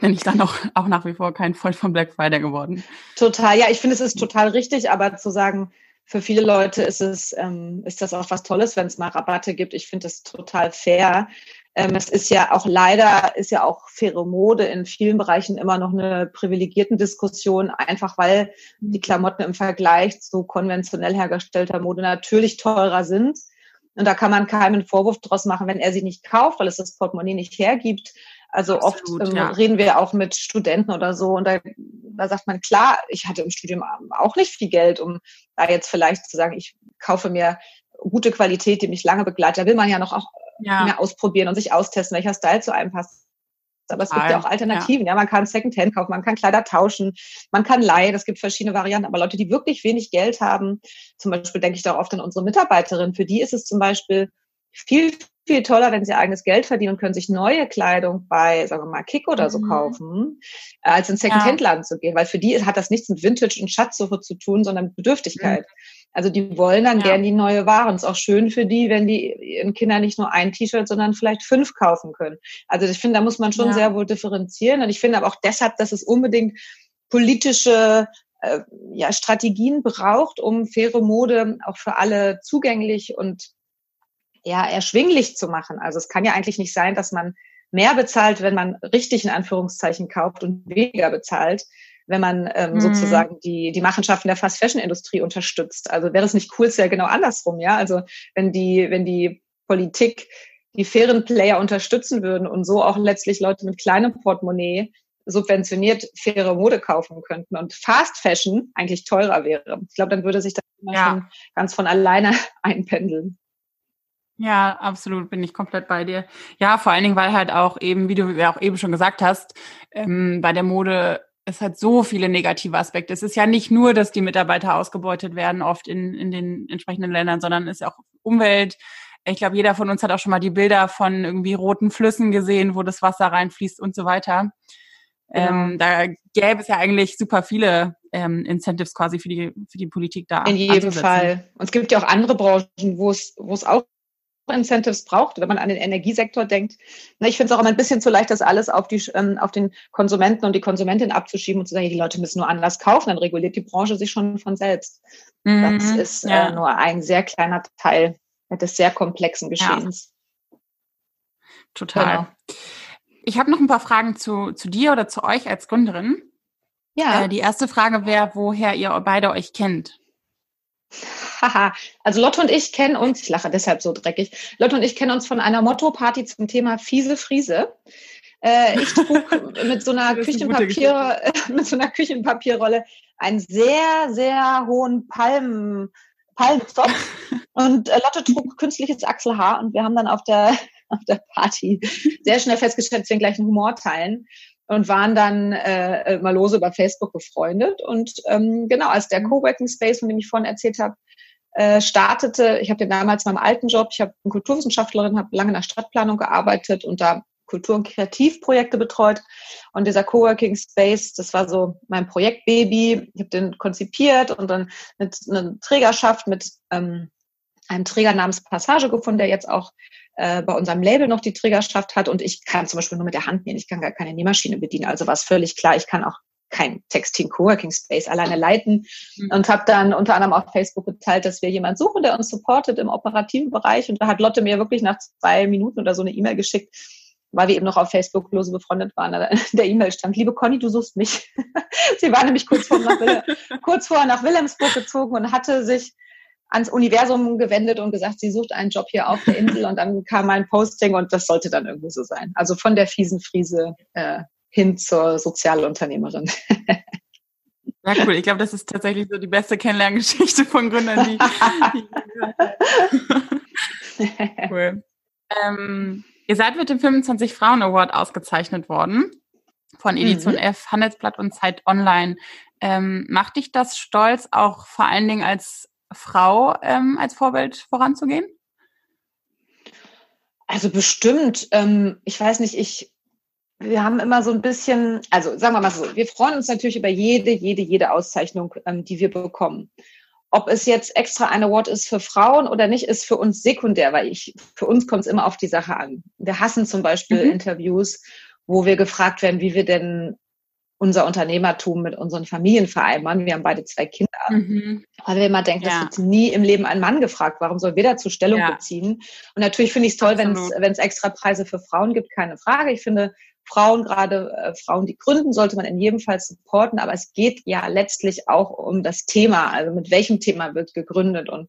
bin ich dann auch, auch nach wie vor kein Freund von Black Friday geworden. Total, ja, ich finde, es ist total richtig, aber zu sagen, für viele Leute ist es, ähm, ist das auch was Tolles, wenn es mal Rabatte gibt. Ich finde das total fair. Ähm, es ist ja auch leider, ist ja auch faire Mode in vielen Bereichen immer noch eine privilegierten Diskussion, einfach weil die Klamotten im Vergleich zu konventionell hergestellter Mode natürlich teurer sind. Und da kann man keinen Vorwurf draus machen, wenn er sie nicht kauft, weil es das Portemonnaie nicht hergibt. Also Absolut, oft ähm, ja. reden wir auch mit Studenten oder so und da, da sagt man, klar, ich hatte im Studium auch nicht viel Geld, um da jetzt vielleicht zu sagen, ich kaufe mir gute Qualität, die mich lange begleitet. Da will man ja noch auch ja. mehr ausprobieren und sich austesten, welcher Style zu einem passt. Aber es gibt ja auch Alternativen. Ja. ja, man kann Secondhand kaufen, man kann Kleider tauschen, man kann leihen. Es gibt verschiedene Varianten. Aber Leute, die wirklich wenig Geld haben, zum Beispiel denke ich da oft an unsere Mitarbeiterin, für die ist es zum Beispiel viel, viel toller, wenn sie eigenes Geld verdienen und können sich neue Kleidung bei, sagen wir mal, Kick oder so mhm. kaufen, als in Secondhand-Laden ja. zu gehen. Weil für die hat das nichts mit Vintage und Schatzsuche zu tun, sondern mit Bedürftigkeit. Mhm. Also die wollen dann ja. gern die neue Ware. ist auch schön für die, wenn die ihren Kindern nicht nur ein T-Shirt, sondern vielleicht fünf kaufen können. Also ich finde, da muss man schon ja. sehr wohl differenzieren. Und ich finde aber auch deshalb, dass es unbedingt politische äh, ja, Strategien braucht, um faire Mode auch für alle zugänglich und ja, erschwinglich zu machen. Also es kann ja eigentlich nicht sein, dass man mehr bezahlt, wenn man richtig in Anführungszeichen kauft und weniger bezahlt, wenn man ähm, mhm. sozusagen die, die Machenschaften der Fast Fashion Industrie unterstützt. Also wäre es nicht cool, ist ja genau andersrum, ja. Also wenn die, wenn die Politik die fairen Player unterstützen würden und so auch letztlich Leute mit kleinem Portemonnaie subventioniert faire Mode kaufen könnten und Fast Fashion eigentlich teurer wäre. Ich glaube, dann würde sich das ja. ganz von alleine einpendeln. Ja, absolut, bin ich komplett bei dir. Ja, vor allen Dingen, weil halt auch eben, wie du ja auch eben schon gesagt hast, ähm, bei der Mode es hat so viele negative Aspekte. Es ist ja nicht nur, dass die Mitarbeiter ausgebeutet werden, oft in, in den entsprechenden Ländern, sondern es ist auch Umwelt. Ich glaube, jeder von uns hat auch schon mal die Bilder von irgendwie roten Flüssen gesehen, wo das Wasser reinfließt und so weiter. Genau. Ähm, da gäbe es ja eigentlich super viele ähm, Incentives quasi für die, für die Politik da. In jedem Fall. Und es gibt ja auch andere Branchen, wo es, wo es auch Incentives braucht, wenn man an den Energiesektor denkt. Ich finde es auch immer ein bisschen zu leicht, das alles auf, die, ähm, auf den Konsumenten und die Konsumentin abzuschieben und zu sagen, die Leute müssen nur anders kaufen, dann reguliert die Branche sich schon von selbst. Mhm, das ist äh, ja. äh, nur ein sehr kleiner Teil des sehr komplexen Geschehens. Ja. Total. Genau. Ich habe noch ein paar Fragen zu, zu dir oder zu euch als Gründerin. Ja. Äh, die erste Frage wäre, woher ihr beide euch kennt. Haha, also Lotte und ich kennen uns, ich lache deshalb so dreckig, Lotte und ich kennen uns von einer Motto-Party zum Thema fiese Friese. Äh, ich trug mit so einer Küchenpapier, mit so einer Küchenpapierrolle einen sehr, sehr hohen Palmen, Palmenzopf und äh, Lotte trug künstliches Achselhaar und wir haben dann auf der, auf der Party sehr schnell festgestellt, dass wir den gleichen Humor teilen und waren dann äh, mal lose über Facebook befreundet. Und ähm, genau, als der Coworking Space, von dem ich vorhin erzählt habe, äh, startete, ich habe den damals in meinem alten Job, ich habe Kulturwissenschaftlerin, habe lange in der Stadtplanung gearbeitet und da Kultur- und Kreativprojekte betreut. Und dieser Coworking Space, das war so mein Projektbaby. Ich habe den konzipiert und dann mit einer Trägerschaft mit ähm, einem Träger namens Passage gefunden, der jetzt auch äh, bei unserem Label noch die Trägerschaft hat. Und ich kann zum Beispiel nur mit der Hand nähen. Ich kann gar keine Nähmaschine bedienen. Also war es völlig klar, ich kann auch kein Texting Coworking Space alleine leiten mhm. und habe dann unter anderem auf Facebook geteilt, dass wir jemanden suchen, der uns supportet im operativen Bereich. Und da hat Lotte mir wirklich nach zwei Minuten oder so eine E-Mail geschickt, weil wir eben noch auf Facebook lose befreundet waren. In der E-Mail stand, liebe Conny, du suchst mich. Sie war nämlich kurz, vor nach, kurz vorher nach Wilhelmsburg gezogen und hatte sich ans Universum gewendet und gesagt, sie sucht einen Job hier auf der Insel und dann kam mein Posting und das sollte dann irgendwie so sein. Also von der fiesen Friese äh, hin zur Sozialunternehmerin. Ja, cool. Ich glaube, das ist tatsächlich so die beste Kennenlerngeschichte von Gründern, die, die Cool. Ähm, ihr seid mit dem 25 Frauen Award ausgezeichnet worden von Edition mhm. F, Handelsblatt und Zeit Online. Ähm, macht dich das stolz, auch vor allen Dingen als Frau ähm, als Vorbild voranzugehen? Also bestimmt. Ähm, ich weiß nicht, ich, wir haben immer so ein bisschen, also sagen wir mal so, wir freuen uns natürlich über jede, jede, jede Auszeichnung, ähm, die wir bekommen. Ob es jetzt extra ein Award ist für Frauen oder nicht, ist für uns sekundär, weil ich, für uns kommt es immer auf die Sache an. Wir hassen zum Beispiel mhm. Interviews, wo wir gefragt werden, wie wir denn unser Unternehmertum mit unseren Familien vereinbaren. Wir haben beide zwei Kinder. Mhm. Weil wir immer denken, ja. das wird nie im Leben ein Mann gefragt. Warum soll wir dazu Stellung ja. beziehen? Und natürlich finde ich es toll, wenn es extra Preise für Frauen gibt, keine Frage. Ich finde, Frauen, gerade äh, Frauen, die gründen, sollte man in jedem Fall supporten. Aber es geht ja letztlich auch um das Thema. Also mit welchem Thema wird gegründet? Und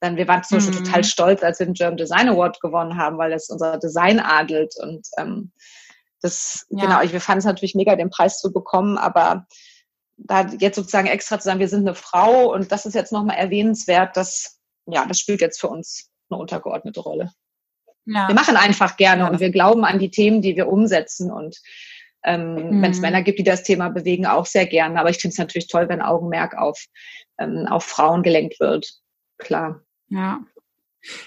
dann, wir waren zum Beispiel mhm. total stolz, als wir den German Design Award gewonnen haben, weil es unser Design adelt. Und ähm, das, ja. genau, ich, wir fanden es natürlich mega, den Preis zu bekommen, aber da jetzt sozusagen extra zu sagen, wir sind eine Frau und das ist jetzt nochmal erwähnenswert, das, ja, das spielt jetzt für uns eine untergeordnete Rolle. Ja. Wir machen einfach gerne ja. und wir glauben an die Themen, die wir umsetzen und ähm, mhm. wenn es Männer gibt, die das Thema bewegen, auch sehr gerne. Aber ich finde es natürlich toll, wenn Augenmerk auf, ähm, auf Frauen gelenkt wird. Klar. Ja.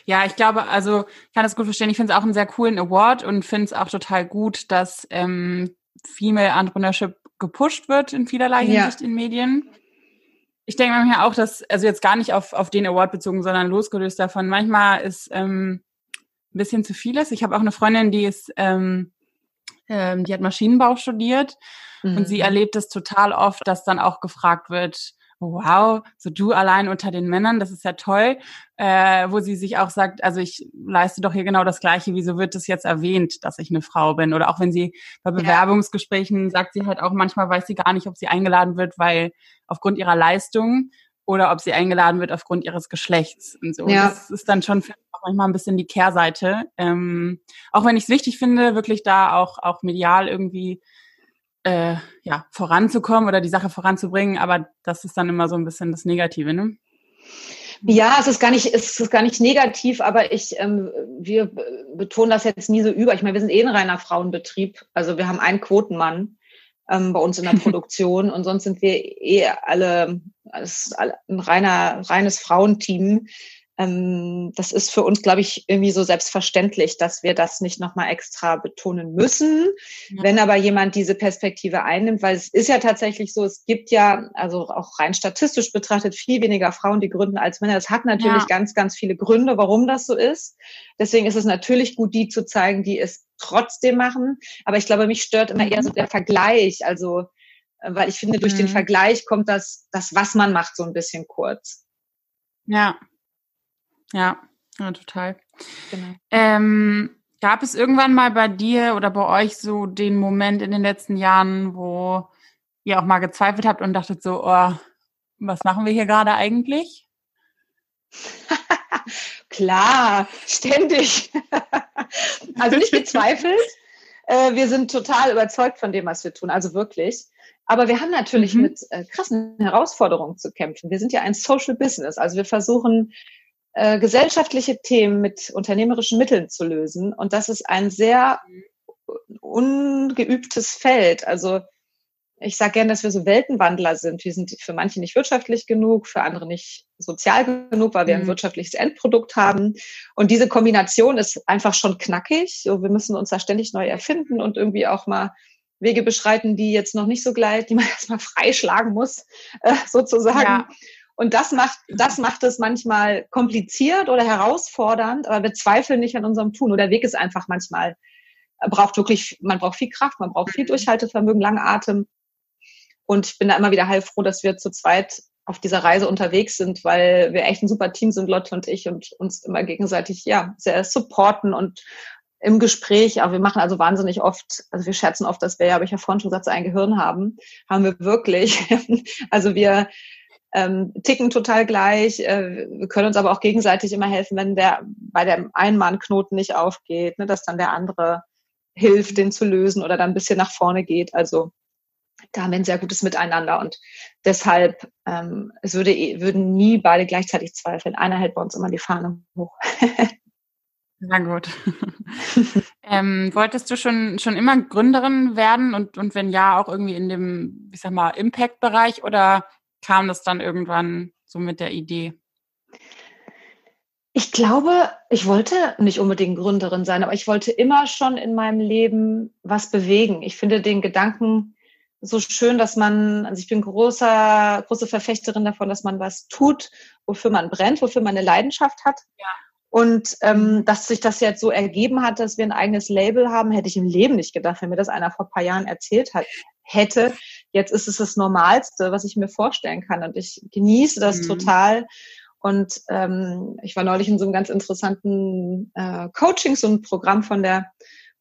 Ja, ich glaube, also ich kann das gut verstehen. Ich finde es auch einen sehr coolen Award und finde es auch total gut, dass ähm, Female Entrepreneurship gepusht wird in vielerlei Hinsicht ja. in Medien. Ich denke mir auch, dass, also jetzt gar nicht auf, auf den Award bezogen, sondern losgelöst davon, manchmal ist ähm, ein bisschen zu vieles. Ich habe auch eine Freundin, die ist ähm, ähm, die hat Maschinenbau studiert mhm. und sie mhm. erlebt es total oft, dass dann auch gefragt wird, wow, so du allein unter den Männern, das ist ja toll, äh, wo sie sich auch sagt, also ich leiste doch hier genau das Gleiche, wieso wird das jetzt erwähnt, dass ich eine Frau bin? Oder auch wenn sie bei Bewerbungsgesprächen sagt sie halt auch manchmal weiß sie gar nicht, ob sie eingeladen wird, weil aufgrund ihrer Leistung oder ob sie eingeladen wird aufgrund ihres Geschlechts und so. Ja. Das ist dann schon für manchmal ein bisschen die Kehrseite. Ähm, auch wenn ich es wichtig finde, wirklich da auch, auch medial irgendwie äh, ja, voranzukommen oder die Sache voranzubringen, aber das ist dann immer so ein bisschen das Negative, ne? Ja, es ist gar nicht, es ist gar nicht negativ, aber ich, ähm, wir betonen das jetzt nie so über. Ich meine, wir sind eh ein reiner Frauenbetrieb. Also wir haben einen Quotenmann ähm, bei uns in der Produktion und sonst sind wir eh alle, alles, ein reiner, reines Frauenteam das ist für uns, glaube ich, irgendwie so selbstverständlich, dass wir das nicht nochmal extra betonen müssen. Ja. Wenn aber jemand diese Perspektive einnimmt, weil es ist ja tatsächlich so, es gibt ja, also auch rein statistisch betrachtet, viel weniger Frauen, die gründen als Männer. Das hat natürlich ja. ganz, ganz viele Gründe, warum das so ist. Deswegen ist es natürlich gut, die zu zeigen, die es trotzdem machen. Aber ich glaube, mich stört immer eher so der Vergleich. Also, äh, weil ich finde, durch mhm. den Vergleich kommt das, das, was man macht, so ein bisschen kurz. Ja, ja, ja total. Genau. Ähm, gab es irgendwann mal bei dir oder bei euch so den Moment in den letzten Jahren, wo ihr auch mal gezweifelt habt und dachtet so, oh, was machen wir hier gerade eigentlich? Klar, ständig. also nicht gezweifelt. Äh, wir sind total überzeugt von dem, was wir tun, also wirklich. Aber wir haben natürlich mhm. mit äh, krassen Herausforderungen zu kämpfen. Wir sind ja ein Social Business, also wir versuchen äh, gesellschaftliche Themen mit unternehmerischen Mitteln zu lösen. Und das ist ein sehr ungeübtes Feld. Also ich sage gerne, dass wir so Weltenwandler sind. Wir sind für manche nicht wirtschaftlich genug, für andere nicht sozial genug, weil wir ein mhm. wirtschaftliches Endprodukt haben. Und diese Kombination ist einfach schon knackig. So, wir müssen uns da ständig neu erfinden und irgendwie auch mal Wege beschreiten, die jetzt noch nicht so gleich, die man erstmal freischlagen muss, äh, sozusagen. Ja. Und das macht, das macht es manchmal kompliziert oder herausfordernd, aber wir zweifeln nicht an unserem Tun. Oder der Weg ist einfach manchmal, braucht wirklich, man braucht viel Kraft, man braucht viel Durchhaltevermögen, langen Atem. Und ich bin da immer wieder heilfroh, dass wir zu zweit auf dieser Reise unterwegs sind, weil wir echt ein super Team sind, Lotte und ich, und uns immer gegenseitig, ja, sehr supporten und im Gespräch, aber wir machen also wahnsinnig oft, also wir scherzen oft, dass wir ja, habe ich ja vorhin schon gesagt, ein Gehirn haben, haben wir wirklich. also wir, ähm, ticken total gleich. Äh, wir können uns aber auch gegenseitig immer helfen, wenn der bei dem einen Mal ein Knoten nicht aufgeht, ne, dass dann der andere hilft, den zu lösen oder dann ein bisschen nach vorne geht. Also da haben wir ein sehr gutes Miteinander und deshalb ähm, es würde würden nie beide gleichzeitig zweifeln. Einer hält bei uns immer die Fahne hoch. Na gut. ähm, wolltest du schon, schon immer Gründerin werden und, und wenn ja, auch irgendwie in dem, ich sag mal, Impact-Bereich oder kam das dann irgendwann so mit der Idee? Ich glaube, ich wollte nicht unbedingt Gründerin sein, aber ich wollte immer schon in meinem Leben was bewegen. Ich finde den Gedanken so schön, dass man, also ich bin großer, große Verfechterin davon, dass man was tut, wofür man brennt, wofür man eine Leidenschaft hat. Ja. Und ähm, dass sich das jetzt so ergeben hat, dass wir ein eigenes Label haben, hätte ich im Leben nicht gedacht, wenn mir das einer vor ein paar Jahren erzählt hat, hätte. Jetzt ist es das Normalste, was ich mir vorstellen kann. Und ich genieße das mhm. total. Und ähm, ich war neulich in so einem ganz interessanten äh, Coaching, so ein Programm von der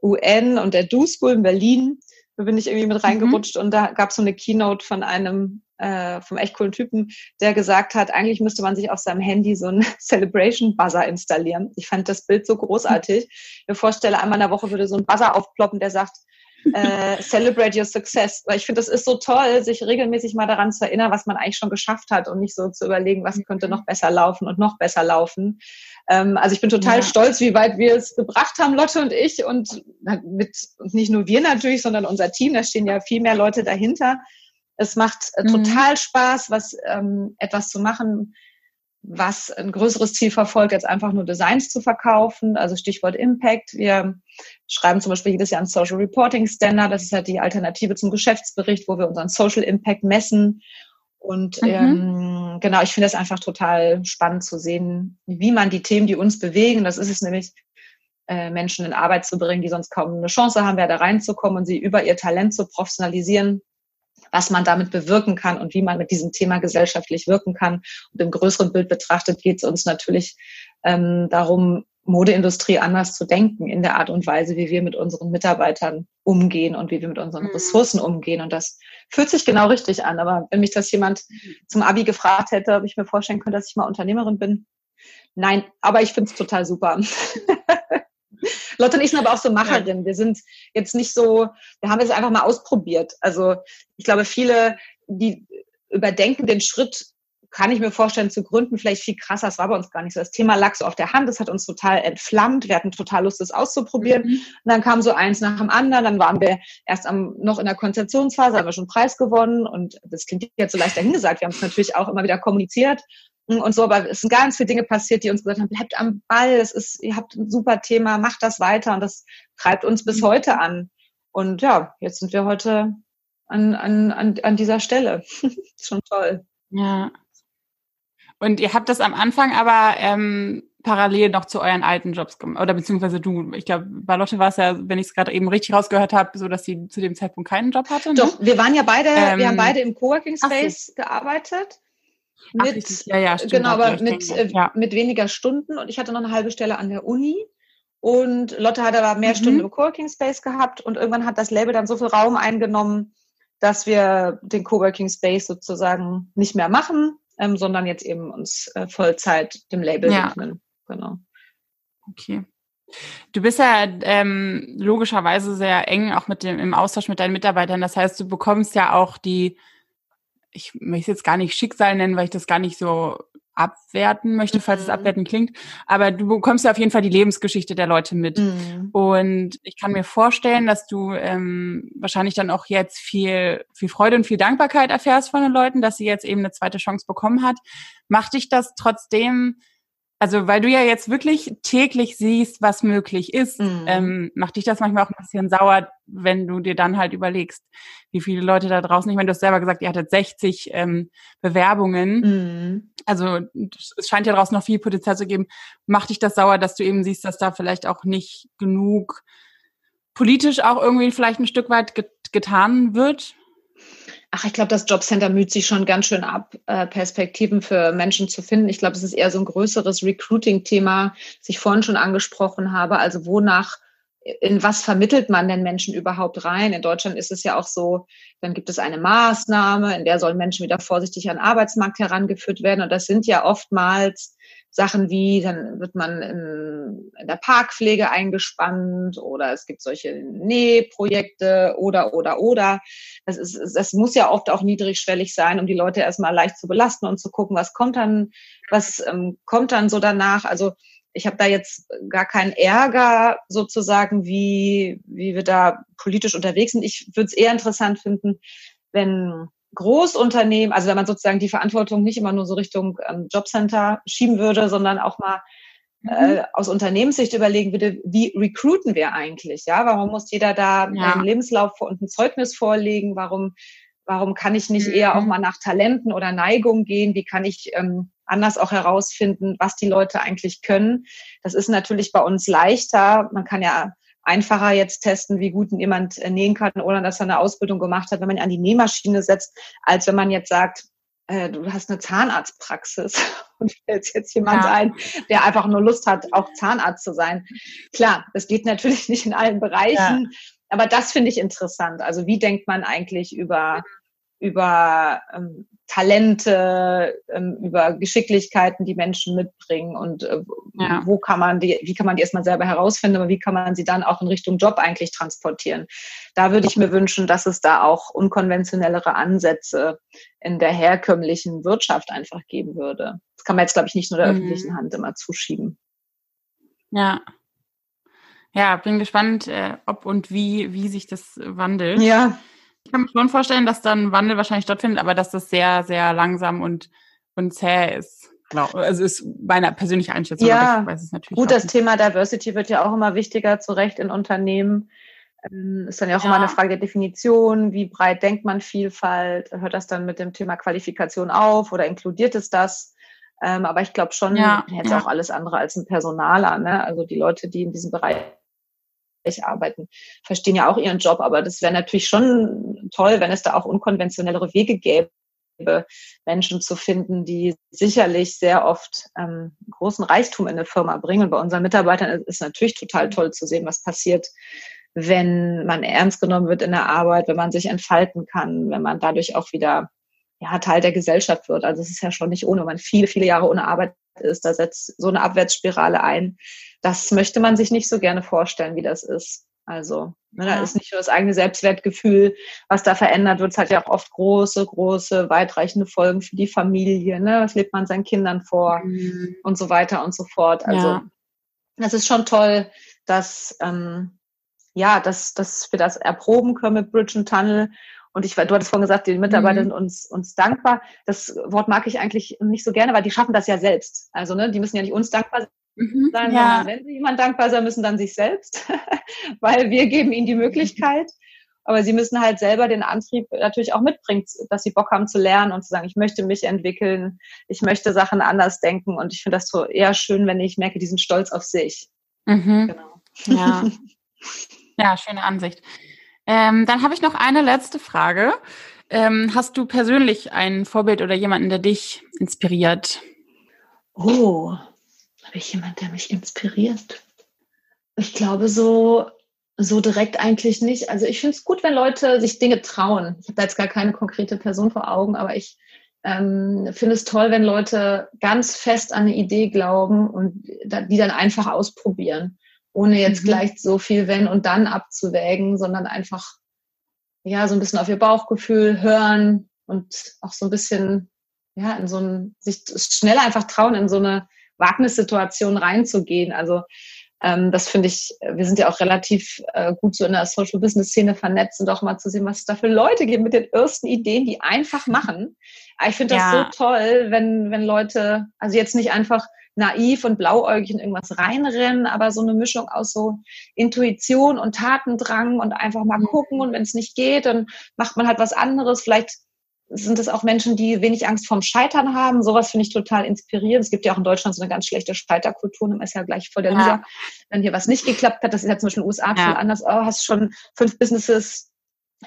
UN und der Do School in Berlin. Da bin ich irgendwie mit mhm. reingerutscht mhm. und da gab es so eine Keynote von einem äh, vom echt coolen Typen, der gesagt hat, eigentlich müsste man sich auf seinem Handy so einen Celebration Buzzer installieren. Ich fand das Bild so großartig. Ich mir vorstelle, einmal in der Woche würde so ein Buzzer aufploppen, der sagt, äh, Celebrate Your Success. Weil ich finde, das ist so toll, sich regelmäßig mal daran zu erinnern, was man eigentlich schon geschafft hat und nicht so zu überlegen, was könnte noch besser laufen und noch besser laufen. Ähm, also ich bin total ja. stolz, wie weit wir es gebracht haben, Lotte und ich und mit und nicht nur wir natürlich, sondern unser Team. Da stehen ja viel mehr Leute dahinter. Es macht äh, mhm. total Spaß, was ähm, etwas zu machen, was ein größeres Ziel verfolgt, als einfach nur Designs zu verkaufen. Also Stichwort Impact. Wir schreiben zum Beispiel jedes Jahr einen Social Reporting Standard. Das ist halt die Alternative zum Geschäftsbericht, wo wir unseren Social Impact messen. Und mhm. ähm, genau, ich finde es einfach total spannend zu sehen, wie man die Themen, die uns bewegen, das ist es nämlich, äh, Menschen in Arbeit zu bringen, die sonst kaum eine Chance haben, da reinzukommen und sie über ihr Talent zu professionalisieren, was man damit bewirken kann und wie man mit diesem Thema gesellschaftlich wirken kann. Und im größeren Bild betrachtet geht es uns natürlich ähm, darum, Modeindustrie anders zu denken in der Art und Weise, wie wir mit unseren Mitarbeitern umgehen und wie wir mit unseren mhm. Ressourcen umgehen. Und das fühlt sich genau richtig an. Aber wenn mich das jemand zum Abi gefragt hätte, ob ich mir vorstellen könnte, dass ich mal Unternehmerin bin, nein, aber ich finde es total super. Lotte und ich sind aber auch so Macherinnen. Wir sind jetzt nicht so, wir haben es einfach mal ausprobiert. Also ich glaube, viele, die überdenken den Schritt, kann ich mir vorstellen, zu gründen, vielleicht viel krasser. Das war bei uns gar nicht so. Das Thema lag so auf der Hand. Das hat uns total entflammt. Wir hatten total Lust, das auszuprobieren. Mhm. Und dann kam so eins nach dem anderen. Dann waren wir erst am, noch in der Konzeptionsphase, haben wir schon Preis gewonnen. Und das klingt jetzt so leicht dahingesagt. Wir haben es natürlich auch immer wieder kommuniziert und so, aber es sind ganz viele Dinge passiert, die uns gesagt haben, bleibt am Ball, es ist, ihr habt ein super Thema, macht das weiter und das treibt uns bis mhm. heute an. Und ja, jetzt sind wir heute an, an, an, an dieser Stelle. Schon toll. Ja. Und ihr habt das am Anfang aber ähm, parallel noch zu euren alten Jobs gemacht, oder beziehungsweise du, ich glaube, bei Lotte war es ja, wenn ich es gerade eben richtig rausgehört habe, so dass sie zu dem Zeitpunkt keinen Job hatte. Ne? Doch, wir waren ja beide, ähm, wir haben ähm, beide im Coworking Space gearbeitet. Mit, Ach, ja, ja, stimmt, genau, aber mit, äh, ja. mit weniger Stunden und ich hatte noch eine halbe Stelle an der Uni. Und Lotte hat aber mehr mhm. Stunden im Coworking Space gehabt und irgendwann hat das Label dann so viel Raum eingenommen, dass wir den Coworking Space sozusagen nicht mehr machen, ähm, sondern jetzt eben uns äh, Vollzeit dem Label ja. widmen. Genau. Okay. Du bist ja ähm, logischerweise sehr eng auch mit dem im Austausch mit deinen Mitarbeitern. Das heißt, du bekommst ja auch die ich möchte es jetzt gar nicht Schicksal nennen, weil ich das gar nicht so abwerten möchte, falls mhm. es abwerten klingt. Aber du bekommst ja auf jeden Fall die Lebensgeschichte der Leute mit. Mhm. Und ich kann mir vorstellen, dass du ähm, wahrscheinlich dann auch jetzt viel, viel Freude und viel Dankbarkeit erfährst von den Leuten, dass sie jetzt eben eine zweite Chance bekommen hat. Macht dich das trotzdem also weil du ja jetzt wirklich täglich siehst, was möglich ist, mhm. ähm, macht dich das manchmal auch ein bisschen sauer, wenn du dir dann halt überlegst, wie viele Leute da draußen, ich meine, du hast selber gesagt, ihr hattet 60 ähm, Bewerbungen. Mhm. Also es scheint ja draußen noch viel Potenzial zu geben. Macht dich das sauer, dass du eben siehst, dass da vielleicht auch nicht genug politisch auch irgendwie vielleicht ein Stück weit get getan wird? Ach, ich glaube, das Jobcenter müht sich schon ganz schön ab, äh, Perspektiven für Menschen zu finden. Ich glaube, es ist eher so ein größeres Recruiting-Thema, das ich vorhin schon angesprochen habe. Also wonach, in was vermittelt man denn Menschen überhaupt rein? In Deutschland ist es ja auch so, dann gibt es eine Maßnahme, in der sollen Menschen wieder vorsichtig an den Arbeitsmarkt herangeführt werden. Und das sind ja oftmals Sachen wie, dann wird man in, in der Parkpflege eingespannt oder es gibt solche Nähprojekte oder, oder, oder. Das, ist, das muss ja oft auch niedrigschwellig sein, um die Leute erstmal leicht zu belasten und zu gucken, was kommt dann, was ähm, kommt dann so danach. Also ich habe da jetzt gar keinen Ärger sozusagen, wie, wie wir da politisch unterwegs sind. Ich würde es eher interessant finden, wenn Großunternehmen, also wenn man sozusagen die Verantwortung nicht immer nur so Richtung ähm, Jobcenter schieben würde, sondern auch mal mhm. äh, aus Unternehmenssicht überlegen würde, wie recruiten wir eigentlich? Ja, warum muss jeder da ja. einen Lebenslauf und ein Zeugnis vorlegen? Warum, warum kann ich nicht mhm. eher auch mal nach Talenten oder Neigungen gehen? Wie kann ich ähm, anders auch herausfinden, was die Leute eigentlich können? Das ist natürlich bei uns leichter. Man kann ja einfacher jetzt testen, wie gut jemand äh, nähen kann, ohne dass er eine Ausbildung gemacht hat, wenn man ihn an die Nähmaschine setzt, als wenn man jetzt sagt, äh, du hast eine Zahnarztpraxis und fällt jetzt jemand ja. ein, der einfach nur Lust hat, auch Zahnarzt zu sein. Klar, das geht natürlich nicht in allen Bereichen, ja. aber das finde ich interessant. Also wie denkt man eigentlich über über ähm, Talente, ähm, über Geschicklichkeiten, die Menschen mitbringen und äh, ja. wo kann man die, wie kann man die erstmal selber herausfinden, aber wie kann man sie dann auch in Richtung Job eigentlich transportieren. Da würde ich mir wünschen, dass es da auch unkonventionellere Ansätze in der herkömmlichen Wirtschaft einfach geben würde. Das kann man jetzt, glaube ich, nicht nur der mhm. öffentlichen Hand immer zuschieben. Ja. Ja, bin gespannt, äh, ob und wie, wie sich das wandelt. Ja. Ich kann mir schon vorstellen, dass dann Wandel wahrscheinlich stattfindet, aber dass das sehr, sehr langsam und, und zäh ist. Genau. Also ist meine persönliche Einschätzung. Ja, gut, das Thema Diversity wird ja auch immer wichtiger, zu Recht in Unternehmen. Ähm, ist dann ja auch ja. immer eine Frage der Definition. Wie breit denkt man Vielfalt? Hört das dann mit dem Thema Qualifikation auf oder inkludiert es das? Ähm, aber ich glaube schon, ja, jetzt ja. auch alles andere als ein Personaler. Ne? Also die Leute, die in diesem Bereich arbeiten, verstehen ja auch ihren Job. Aber das wäre natürlich schon toll, wenn es da auch unkonventionellere Wege gäbe, Menschen zu finden, die sicherlich sehr oft ähm, großen Reichtum in eine Firma bringen. Und bei unseren Mitarbeitern ist natürlich total toll zu sehen, was passiert, wenn man ernst genommen wird in der Arbeit, wenn man sich entfalten kann, wenn man dadurch auch wieder ja, Teil der Gesellschaft wird. Also es ist ja schon nicht ohne, wenn man viele, viele Jahre ohne Arbeit ist, da setzt so eine Abwärtsspirale ein. Das möchte man sich nicht so gerne vorstellen, wie das ist. Also, ne, ja. da ist nicht nur das eigene Selbstwertgefühl, was da verändert wird. Es hat ja auch oft große, große, weitreichende Folgen für die Familie. Ne? Was lebt man seinen Kindern vor mhm. und so weiter und so fort. Also, ja. das ist schon toll, dass, ähm, ja, dass, dass wir das erproben können mit Bridge and Tunnel und ich, du hattest vorhin gesagt, die Mitarbeiter mhm. sind uns, uns dankbar. Das Wort mag ich eigentlich nicht so gerne, weil die schaffen das ja selbst. Also, ne, die müssen ja nicht uns dankbar mhm, sein, ja. sondern wenn sie jemand dankbar sein müssen, dann sich selbst, weil wir geben ihnen die Möglichkeit. Aber sie müssen halt selber den Antrieb natürlich auch mitbringen, dass sie Bock haben zu lernen und zu sagen, ich möchte mich entwickeln, ich möchte Sachen anders denken. Und ich finde das so eher schön, wenn ich merke, die sind stolz auf sich. Mhm. Genau. Ja. ja, schöne Ansicht. Ähm, dann habe ich noch eine letzte Frage. Ähm, hast du persönlich ein Vorbild oder jemanden, der dich inspiriert? Oh, habe ich jemanden, der mich inspiriert? Ich glaube so, so direkt eigentlich nicht. Also ich finde es gut, wenn Leute sich Dinge trauen. Ich habe da jetzt gar keine konkrete Person vor Augen, aber ich ähm, finde es toll, wenn Leute ganz fest an eine Idee glauben und die dann einfach ausprobieren ohne jetzt mhm. gleich so viel wenn und dann abzuwägen, sondern einfach ja so ein bisschen auf ihr Bauchgefühl hören und auch so ein bisschen ja in so ein sich schnell einfach trauen in so eine Wagnissituation reinzugehen. Also ähm, das finde ich, wir sind ja auch relativ äh, gut so in der Social Business Szene vernetzt und auch mal zu sehen, was es da für Leute gibt mit den ersten Ideen, die einfach machen. Aber ich finde das ja. so toll, wenn, wenn Leute, also jetzt nicht einfach naiv und blauäugig in irgendwas reinrennen, aber so eine Mischung aus so Intuition und Tatendrang und einfach mal mhm. gucken und wenn es nicht geht, dann macht man halt was anderes. Vielleicht sind es auch Menschen, die wenig Angst vorm Scheitern haben. Sowas finde ich total inspirierend. Es gibt ja auch in Deutschland so eine ganz schlechte Scheiterkultur. Man ist ja gleich vor der ja. Loser. Wenn hier was nicht geklappt hat, das ist ja zum Beispiel in den USA ja. viel anders. Oh, hast schon fünf Businesses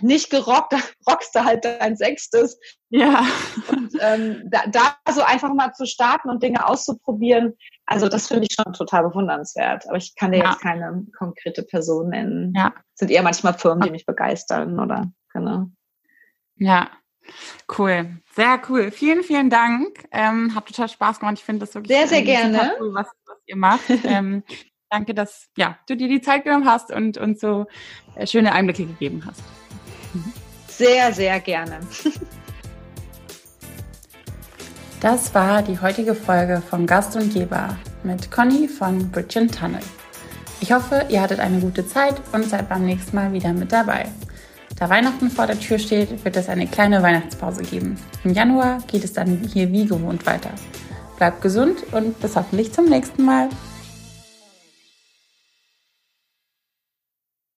nicht gerockt, da rockst du halt dein Sechstes. Ja. Und ähm, da, da so einfach mal zu starten und Dinge auszuprobieren, also das finde ich schon total bewundernswert. Aber ich kann dir ja. jetzt keine konkrete Person nennen. Ja. Sind eher manchmal Firmen, die mich begeistern oder genau. Ja. Cool, sehr cool. Vielen, vielen Dank. Ähm, hat total Spaß gemacht. Ich finde das wirklich sehr, sehr gerne. Cool, was, was ihr macht. ähm, danke, dass ja, du dir die Zeit genommen hast und uns so äh, schöne Einblicke gegeben hast. Sehr, sehr gerne. Das war die heutige Folge von Gast und Geber mit Conny von Bridge Tunnel. Ich hoffe, ihr hattet eine gute Zeit und seid beim nächsten Mal wieder mit dabei. Da Weihnachten vor der Tür steht, wird es eine kleine Weihnachtspause geben. Im Januar geht es dann hier wie gewohnt weiter. Bleibt gesund und bis hoffentlich zum nächsten Mal.